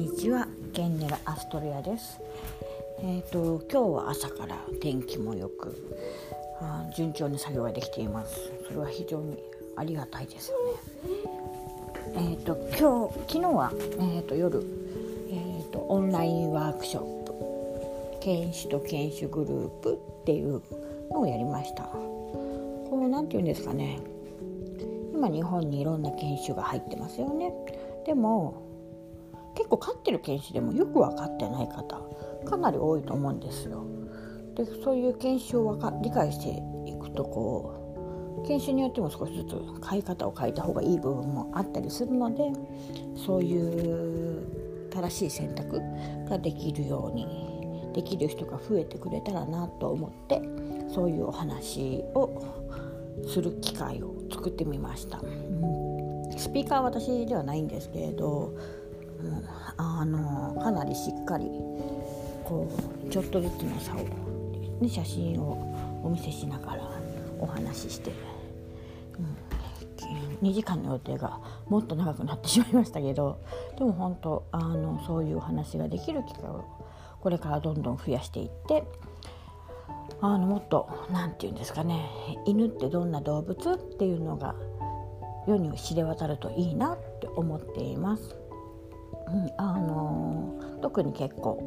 にちは。ケンネルアストリアです。えっ、ー、と今日は朝から天気も良く順調に作業ができています。それは非常にありがたいですよね。えっ、ー、と今日昨日はえっ、ー、と夜えっ、とオンラインワークショップ研修と研修グループっていうのをやりました。こうなんて言うんですかね。今日本にいろんな研修が入ってますよね。でも結構飼ってる犬種でもよく分かってない方かなり多いと思うんですよ。でそういう犬種をか理解していくとこう犬種によっても少しずつ飼い方を変えた方がいい部分もあったりするのでそういう正しい選択ができるようにできる人が増えてくれたらなと思ってそういうお話をする機会を作ってみました。うん、スピーカーは私ではないんですけれどあのかなりしっかりこうちょっとずつの差を、ね、写真をお見せしながらお話しして、うん、2時間の予定がもっと長くなってしまいましたけど でも本当あのそういうお話ができる機会をこれからどんどん増やしていってあのもっと何て言うんですかね犬ってどんな動物っていうのが世に知れ渡るといいなって思っています。あの特に結構、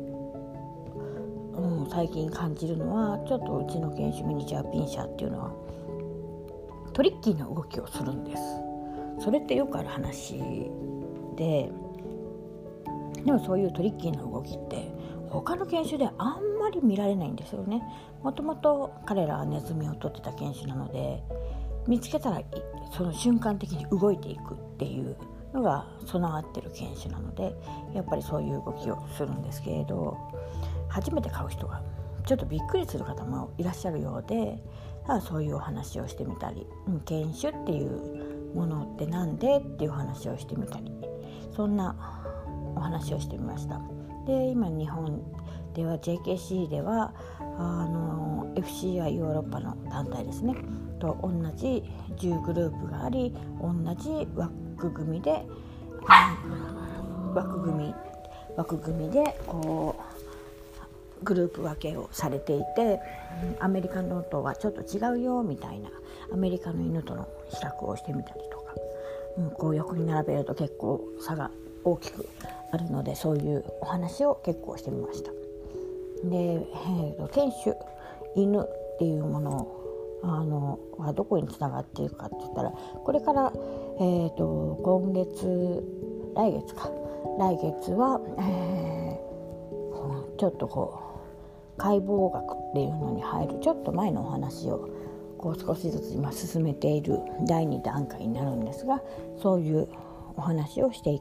うん、最近感じるのはちょっとうちの犬種ミニチュアピンシャーっていうのはトリッキーな動きをするんです。それってよくある話ででもそういうトリッキーな動きって他の犬種であんまり見られないんですよね。もともと彼らはネズミを取ってた犬種なので見つけたらその瞬間的に動いていくっていうのが備わってる犬種なのでやっぱりそういう動きをするんですけれど初めて飼う人がちょっとびっくりする方もいらっしゃるようでそういうお話をしてみたり犬種っていうものって何でっていう話をしてみたりそんなお話をしてみました。で今日本では JKC ではあの FCI ヨーロッパの団体ですねと同じ10グループがあり同じ枠枠組みで枠組み枠組みでこうグループ分けをされていてアメリカのとはちょっと違うよみたいなアメリカの犬との比較をしてみたりとか、うん、こう横に並べると結構差が大きくあるのでそういうお話を結構してみました。で、えー、犬種犬っていうものあのはどこにつながっていくかって言ったらこれから、えーと、今月来月か来月は、えー、ちょっとこう解剖学っていうのに入るちょっと前のお話をこう少しずつ今進めている第2段階になるんですがそういうお話をしてい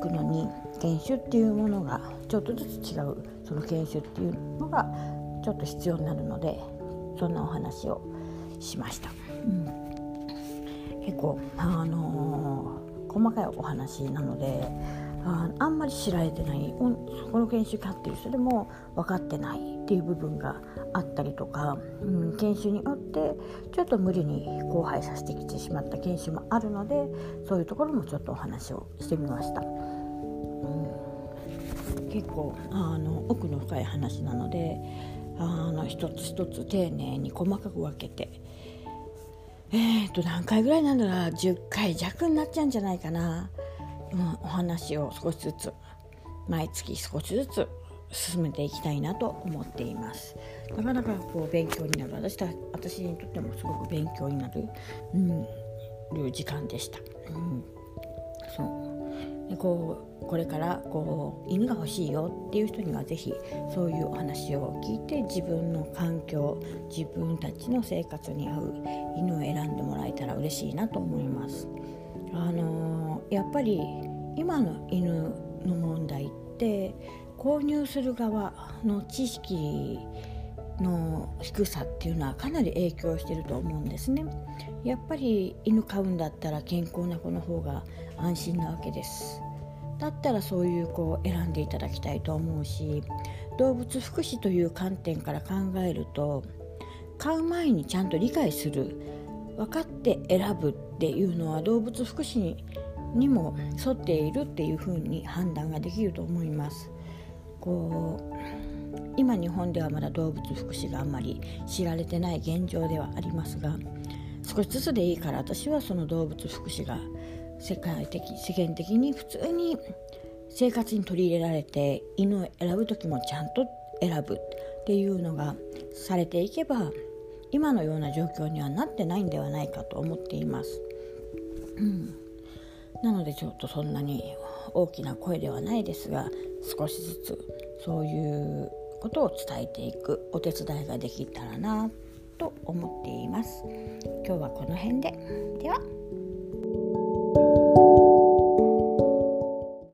くのに研修っていうものがちょっとずつ違うその研修っていうのがちょっと必要になるのでそんなお話をしました。うん、結構あのー、細かいお話なのでああんまり知られてないこの研修家っていう人でも分かってないっていう部分があったりとか、うん、研修によってちょっと無理に荒廃させてきてしまった研修もあるのでそういうところもちょっとお話をしてみました。結構あの奥の深い話なのであの一つ一つ丁寧に細かく分けてえー、と何回ぐらいなんだろう10回弱になっちゃうんじゃないかな、うん、お話を少しずつ。毎月少しずつ進めていきたいなと思っています。なかなかこう勉強になる。私た私にとってもすごく勉強になる、うん、時間でした、うん、そう。でこうこれからこう犬が欲しいよっていう人には是非そういうお話を聞いて自分の環境自分たちの生活に合う犬を選んでもらえたら嬉しいなと思います。あのやっぱり今の犬の問題って購入する側の知識の低さっていうのはかなり影響してると思うんですねやっぱり犬飼うんだったら健康な子の方が安心なわけですだったらそういう子を選んでいただきたいと思うし動物福祉という観点から考えると買う前にちゃんと理解する分かって選ぶっていうのは動物福祉にも沿っているっていうふうに判断ができると思います。こう今日本ではまだ動物福祉があんまり知られてない現状ではありますが少しずつでいいから私はその動物福祉が世界的世間的に普通に生活に取り入れられて犬を選ぶ時もちゃんと選ぶっていうのがされていけば今のような状況にはなってないんではないかと思っています。うん、なのでちょっとそんなに大きな声ではないですが少しずつそういうことを伝えていくお手伝いができたらなと思っています。今日はこの辺ででは